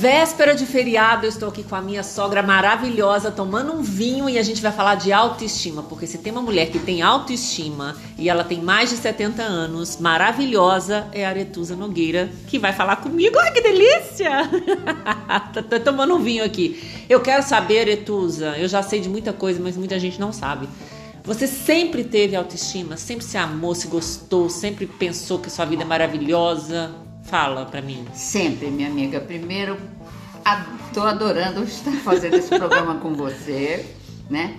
Véspera de feriado, eu estou aqui com a minha sogra maravilhosa tomando um vinho e a gente vai falar de autoestima, porque se tem uma mulher que tem autoestima e ela tem mais de 70 anos, maravilhosa, é a Aretusa Nogueira, que vai falar comigo. Ai, que delícia! tô tomando um vinho aqui. Eu quero saber, Aretusa, eu já sei de muita coisa, mas muita gente não sabe. Você sempre teve autoestima, sempre se amou, se gostou, sempre pensou que sua vida é maravilhosa? Fala para mim. Sempre, minha amiga. Primeiro, estou adorando estar fazendo esse programa com você, né?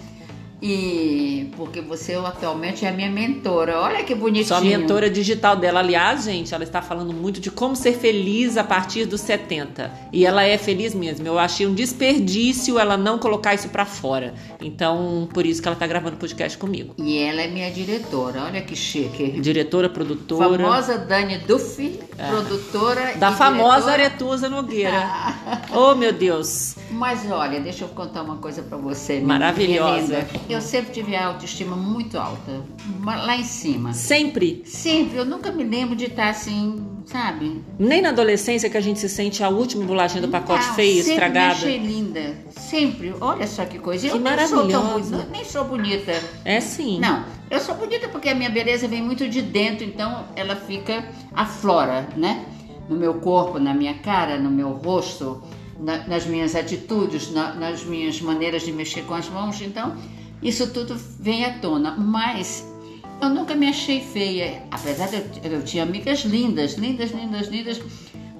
E porque você atualmente é a minha mentora. Olha que bonitinho. Sou a mentora digital dela. Aliás, gente, ela está falando muito de como ser feliz a partir dos 70. E ela é feliz mesmo. Eu achei um desperdício ela não colocar isso para fora. Então, por isso que ela está gravando podcast comigo. E ela é minha diretora. Olha que chique. Diretora, produtora. Famosa Dani Duffy, é. produtora da famosa diretora... Aretusa Nogueira. oh, meu Deus. Mas olha, deixa eu contar uma coisa para você. Maravilhosa. Eu sempre tive a autoestima muito alta, lá em cima. Sempre? Sempre. Eu nunca me lembro de estar assim, sabe? Nem na adolescência que a gente se sente a última bolachinha do pacote Não, feia, sempre estragada. Sempre achei linda. Sempre. Olha só que coisa. Que eu maravilhosa. Nem sou, tão, nem sou bonita. É sim. Não. Eu sou bonita porque a minha beleza vem muito de dentro, então ela fica aflora, né? No meu corpo, na minha cara, no meu rosto, na, nas minhas atitudes, na, nas minhas maneiras de mexer com as mãos. Então, isso tudo vem à tona, mas eu nunca me achei feia, apesar de eu, eu tinha amigas lindas, lindas, lindas, lindas,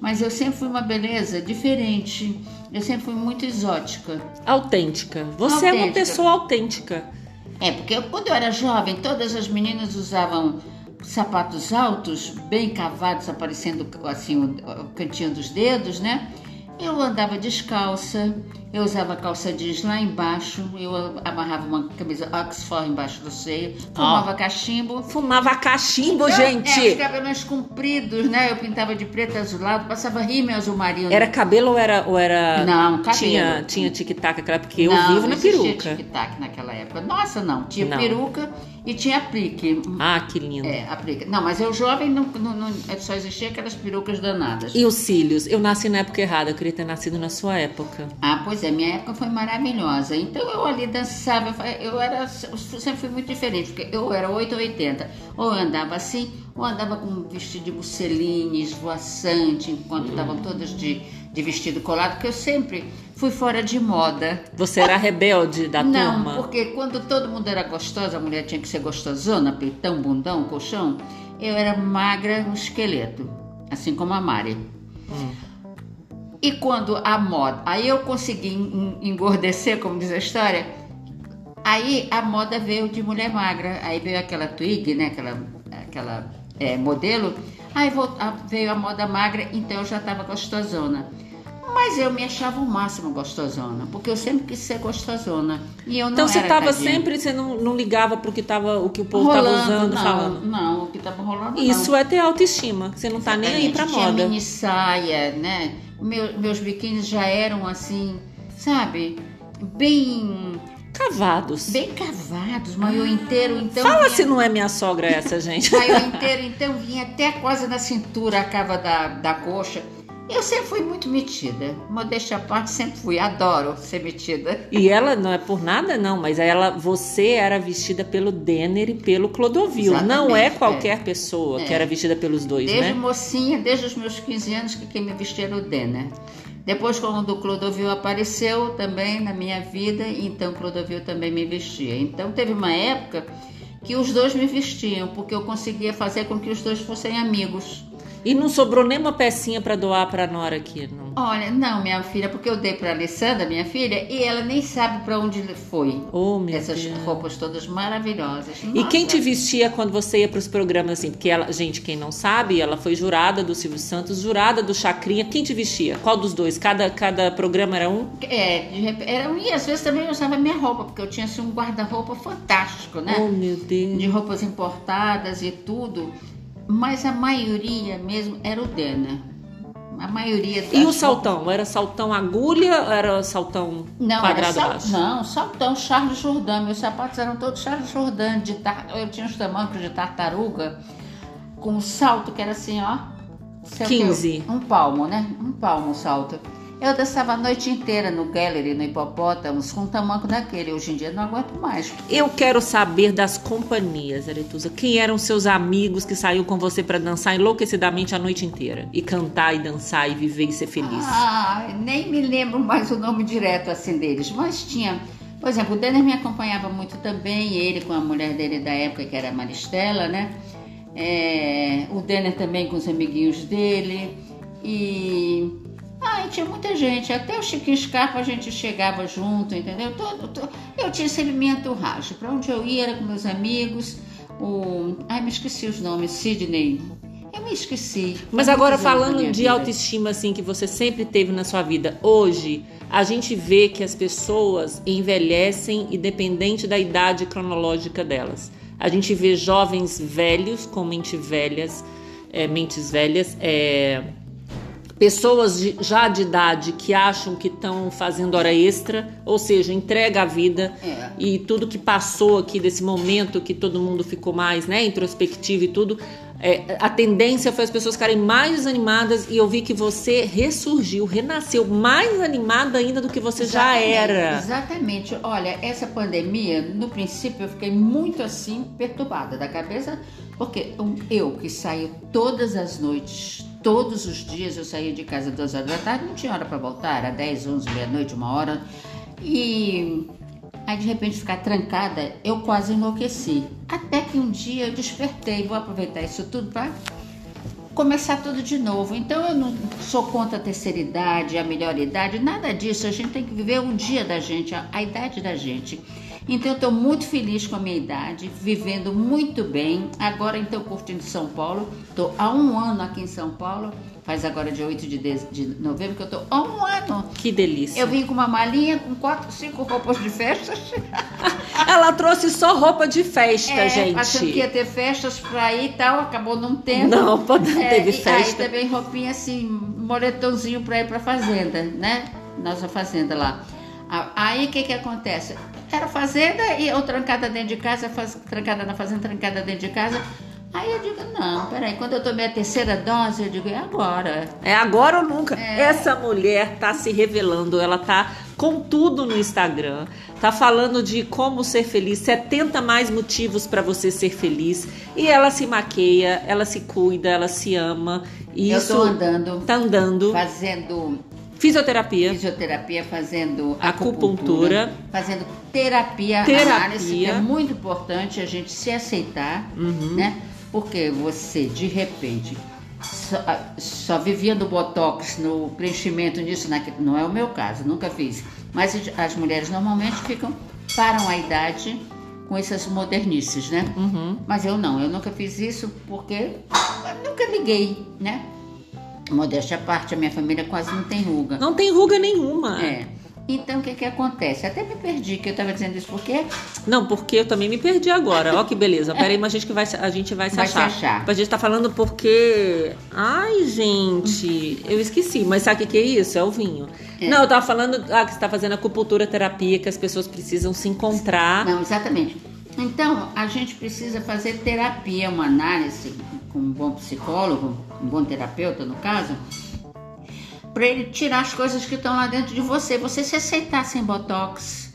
mas eu sempre fui uma beleza diferente. Eu sempre fui muito exótica. Autêntica. Você autêntica. é uma pessoa autêntica. É, porque eu, quando eu era jovem, todas as meninas usavam sapatos altos, bem cavados, aparecendo assim o, o cantinho dos dedos, né? Eu andava descalça, eu usava calça jeans lá embaixo, eu amarrava uma camisa Oxford embaixo do seio, fumava oh. cachimbo. Fumava cachimbo, eu, gente! É, os cabelos compridos, né? Eu pintava de preto azulado, passava rímel azul marinho. Era cabelo ou era. Ou era... Não, cabelo. Tinha, tinha tic-tac porque eu não, vivo na peruca. Não, tic-tac naquela época. Nossa, não. Tinha não. peruca e tinha aplique. Ah, que lindo. É, aplique. Não, mas eu jovem não, não, não, é só existia aquelas perucas danadas. E os cílios? Eu nasci na época errada, eu queria ter nascido na sua época. Ah, pois é, minha época foi maravilhosa. Então eu ali dançava, eu era, eu sempre fui muito diferente, porque eu era 8 ou 80. Ou eu andava assim, ou andava com um vestido de musseline, esvoaçante, enquanto estavam todas de, de vestido colado, porque eu sempre fui fora de moda. Você era rebelde da Não, turma? Não, porque quando todo mundo era gostosa, a mulher tinha que ser gostosona, peitão, bundão, colchão, eu era magra no esqueleto, assim como a Mari. Hum. E quando a moda, aí eu consegui engordecer, como diz a história, aí a moda veio de mulher magra, aí veio aquela twig, né, aquela, aquela é, modelo, aí veio a moda magra, então eu já estava gostosona. Mas eu me achava o máximo gostosona, porque eu sempre quis ser gostosona. E eu não então você estava sempre, você não, não ligava para o que tava, o que o povo estava usando, não, falando? Não, o que estava rolando. Isso não. é ter autoestima, você não está nem aí para moda. Tinha mini saia, né? Meu, meus biquínis já eram assim, sabe? Bem Cavados. Bem cavados, maiô inteiro, então. Fala vinha... se não é minha sogra essa, gente. maiô inteiro, então vinha até quase na cintura a cava da, da coxa. Eu sempre fui muito metida. Modéstia à parte, sempre fui. Adoro ser metida. E ela não é por nada, não, mas ela, você era vestida pelo Denner e pelo Clodovil. Exatamente, não é qualquer é. pessoa é. que era vestida pelos dois, desde né? Desde mocinha, desde os meus 15 anos, que quem me vestia era o Denner. Depois, quando o Clodovil apareceu também na minha vida, então Clodovil também me vestia. Então, teve uma época que os dois me vestiam, porque eu conseguia fazer com que os dois fossem amigos. E não sobrou nem uma pecinha para doar para Nora aqui, não? Olha, não, minha filha, porque eu dei para Alessandra, minha filha, e ela nem sabe para onde foi. Oh, meu Essas Deus. roupas todas maravilhosas. Nossa. E quem te vestia quando você ia para os programas assim? Porque ela, gente, quem não sabe, ela foi jurada do Silvio Santos, jurada do Chacrinha. Quem te vestia? Qual dos dois? Cada, cada programa era um? É, era um, e às vezes também eu usava minha roupa, porque eu tinha assim, um guarda-roupa fantástico, né? Oh, meu Deus. De roupas importadas e tudo mas a maioria mesmo era o Dana. A maioria E o saltão? Era saltão agulha ou era saltão não, quadrado era sal... Não, saltão Charles Jourdan. Meus sapatos eram todos Charles Jourdan. De tar... Eu tinha os tamancos de tartaruga com um salto que era assim, ó. 15. Um palmo, né? Um palmo salto. Eu dançava a noite inteira no gallery, no hipopótamos, com um tamanco daquele. Hoje em dia não aguento mais. Eu quero saber das companhias, Aretusa. Quem eram seus amigos que saiu com você para dançar enlouquecidamente a noite inteira? E cantar, e dançar, e viver e ser feliz? Ah, nem me lembro mais o nome direto assim deles. Mas tinha... Por exemplo, o Denner me acompanhava muito também, ele com a mulher dele da época, que era a Maristela, né? É, o Denner também com os amiguinhos dele. E tinha muita gente, até o Chiquinho Scarpa a gente chegava junto, entendeu? Todo, todo, eu tinha sempre minha entourage. Para onde eu ia era com meus amigos. O, ai, me esqueci os nomes, Sidney. Eu me esqueci. Mas agora falando de vida. autoestima assim que você sempre teve na sua vida, hoje a gente vê que as pessoas envelhecem independente da idade cronológica delas. A gente vê jovens velhos com mente velhas, é, mentes velhas, é, pessoas de, já de idade que acham que estão fazendo hora extra, ou seja, entrega a vida é. e tudo que passou aqui desse momento que todo mundo ficou mais né, introspectivo e tudo, é, a tendência foi as pessoas ficarem mais desanimadas e eu vi que você ressurgiu, renasceu mais animada ainda do que você exatamente, já era. Exatamente. Olha, essa pandemia, no princípio eu fiquei muito assim perturbada da cabeça, porque eu que saio todas as noites Todos os dias eu saía de casa às duas horas da tarde, não tinha hora para voltar, era 10, 11, meia-noite, uma hora. E aí de repente ficar trancada, eu quase enlouqueci. Até que um dia eu despertei, vou aproveitar isso tudo para começar tudo de novo. Então eu não sou contra a terceira idade, a melhor idade, nada disso. A gente tem que viver um dia da gente, a idade da gente. Então eu estou muito feliz com a minha idade, vivendo muito bem. Agora então curtindo São Paulo. Estou há um ano aqui em São Paulo. Faz agora dia 8 de, de, de novembro que eu estou há um ano. Que delícia. Eu vim com uma malinha com quatro, cinco roupas de festas. Ela trouxe só roupa de festa, é, gente. Achando que ia ter festas pra ir e tal, acabou não tendo. Não, não é, teve festa. Aí também roupinha assim, moletomzinho pra ir pra fazenda, né? Nossa fazenda lá. Aí o que que acontece? Era fazenda e eu trancada dentro de casa, faz, trancada na fazenda, trancada dentro de casa. Aí eu digo, não, peraí, quando eu tomei a terceira dose, eu digo, é agora. É agora ou nunca. É. Essa mulher tá se revelando, ela tá com tudo no Instagram, tá falando de como ser feliz, 70 mais motivos para você ser feliz. E ela se maqueia, ela se cuida, ela se ama. E eu isso tô andando. Tá andando. Fazendo Fisioterapia. Fisioterapia, fazendo acupuntura, acupuntura fazendo terapia, terapia. análise, é muito importante a gente se aceitar, uhum. né? Porque você, de repente, só, só vivia no botox, no preenchimento nisso, naquilo. não é o meu caso, nunca fiz. Mas as mulheres normalmente ficam, param a idade com essas modernices, né? Uhum. Mas eu não, eu nunca fiz isso porque nunca liguei, né? Modéstia à parte, a minha família quase não tem ruga. Não tem ruga nenhuma. É. Então o que que acontece? Até me perdi, que eu estava dizendo isso por quê? Não, porque eu também me perdi agora. Ó que beleza. Peraí, mas a gente, que vai, a gente vai se vai achar. Se achar. A gente tá falando porque. Ai, gente, eu esqueci. Mas sabe o que, que é isso? É o vinho. É. Não, eu tava falando ah, que você tá fazendo acupuntura terapia, que as pessoas precisam se encontrar. Não, exatamente. Então, a gente precisa fazer terapia, uma análise com um bom psicólogo, um bom terapeuta no caso, para ele tirar as coisas que estão lá dentro de você. Você se aceitar sem botox,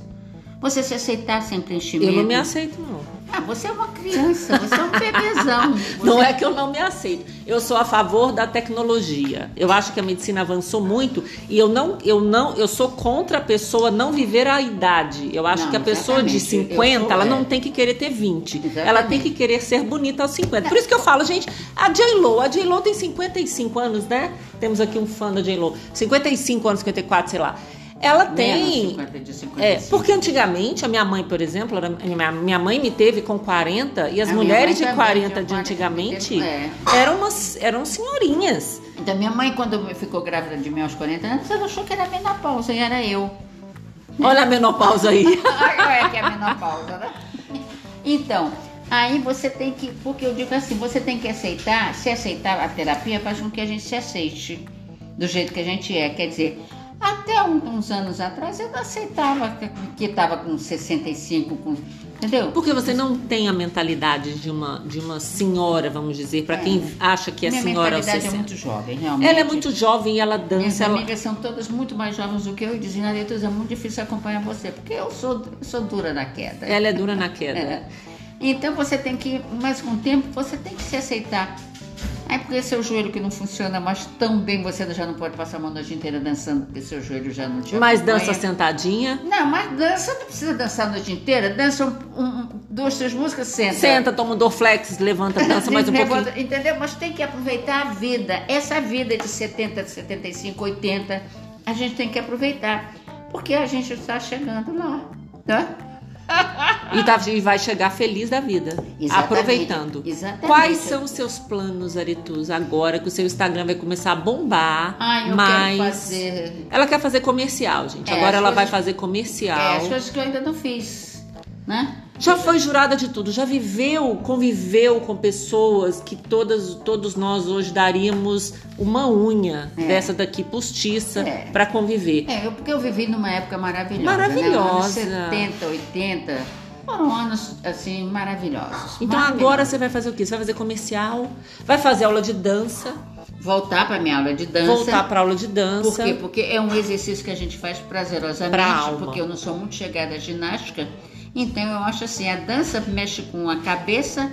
você se aceitar sem preenchimento. Eu não me aceito, não. Ah, você é uma criança, você é um bebezão. Você... Não é que eu não me aceito. Eu sou a favor da tecnologia. Eu acho que a medicina avançou muito e eu não, eu não, eu sou contra a pessoa não viver a idade. Eu acho não, que a pessoa de 50, sou, ela é. não tem que querer ter 20. Exatamente. Ela tem que querer ser bonita aos 50. Por isso que eu falo, gente, a J-Lo, a J-Lo tem 55 anos, né? Temos aqui um fã da J-Lo. 55 anos, 54, sei lá. Ela tem. 50, de 55. É, porque antigamente, a minha mãe, por exemplo, era, minha mãe me teve com 40 e as a mulheres de 40 de antigamente é. eram, umas, eram senhorinhas. Então, minha mãe, quando ficou grávida de mim aos 40 anos, ela achou que era menopausa e era eu. Olha a menopausa aí. é que é a menopausa, né? Então, aí você tem que. Porque eu digo assim, você tem que aceitar, se aceitar a terapia faz com que a gente se aceite do jeito que a gente é. Quer dizer, Até uns anos atrás eu não aceitava que estava com 65, com, entendeu? Porque você não tem a mentalidade de uma, de uma senhora, vamos dizer, para é. quem acha que é Minha senhora aos 60. é muito jovem, realmente. Ela é muito jovem e ela dança. Minhas ela... amigas são todas muito mais jovens do que eu e dizem, Aretus, é muito difícil acompanhar você, porque eu sou, sou dura na queda. Ela é dura na queda. É. Então você tem que, mas com o tempo, você tem que se aceitar Aí porque seu joelho que não funciona mais tão bem, você já não pode passar a mão noite inteira dançando, porque seu joelho já não te Mas dança sentadinha? Não, mas dança não precisa dançar a noite inteira. Dança um, um, duas, três músicas, senta. Senta, toma um Dorflex, levanta, dança mais um levanta, pouquinho. Entendeu? Mas tem que aproveitar a vida. Essa vida de 70, de 75, 80, a gente tem que aproveitar. Porque a gente está chegando lá, tá? E, tá, e, vai chegar feliz da vida, Exatamente. aproveitando. Exatamente. Quais são os seus planos, Aritus, agora que o seu Instagram vai começar a bombar? Ai, eu mas quero fazer... ela quer fazer comercial, gente. É, agora ela coisas... vai fazer comercial. É, as coisas que eu ainda não fiz, né? Já foi jurada de tudo, já viveu, conviveu com pessoas que todas, todos nós hoje daríamos uma unha é. dessa daqui postiça é. para conviver. É, porque eu vivi numa época maravilhosa. Maravilhosa. Né? Anos 70, 80. Foram anos assim maravilhosos. Então maravilhosos. agora você vai fazer o quê? Você vai fazer comercial, vai fazer aula de dança. Voltar para minha aula de dança. Voltar para aula de dança. Por quê? Porque é um exercício que a gente faz prazerosamente, pra alma. porque eu não sou muito chegada à ginástica. Então eu acho assim, a dança mexe com a cabeça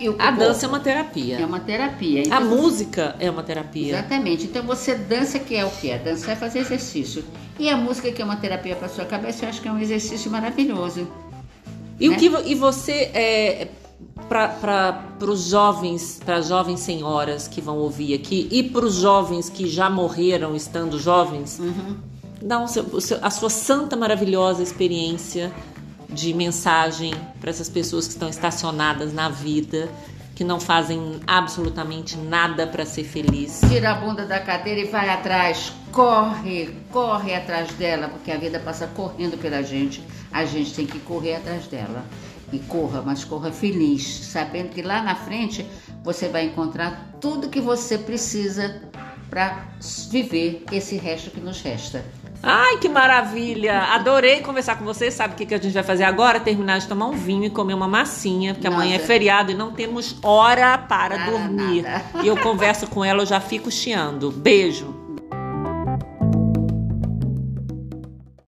e o A dança é uma terapia. É uma terapia. Então, a música é uma terapia. Exatamente. Então você dança que é o que? A dança é fazer exercício. E a música que é uma terapia para sua cabeça, eu acho que é um exercício maravilhoso. E né? o que e você é, para os jovens, para as jovens senhoras que vão ouvir aqui e para os jovens que já morreram estando jovens, uhum. dá um, a sua santa maravilhosa experiência de mensagem para essas pessoas que estão estacionadas na vida, que não fazem absolutamente nada para ser feliz. Tira a bunda da cadeira e vai atrás, corre, corre atrás dela, porque a vida passa correndo pela gente. A gente tem que correr atrás dela. E corra, mas corra feliz, sabendo que lá na frente você vai encontrar tudo que você precisa para viver esse resto que nos resta. Ai, que maravilha! Adorei conversar com você. Sabe o que, que a gente vai fazer agora? Terminar de tomar um vinho e comer uma massinha, porque Nossa. amanhã é feriado e não temos hora para dormir. Nada. E eu converso com ela, eu já fico chiando. Beijo.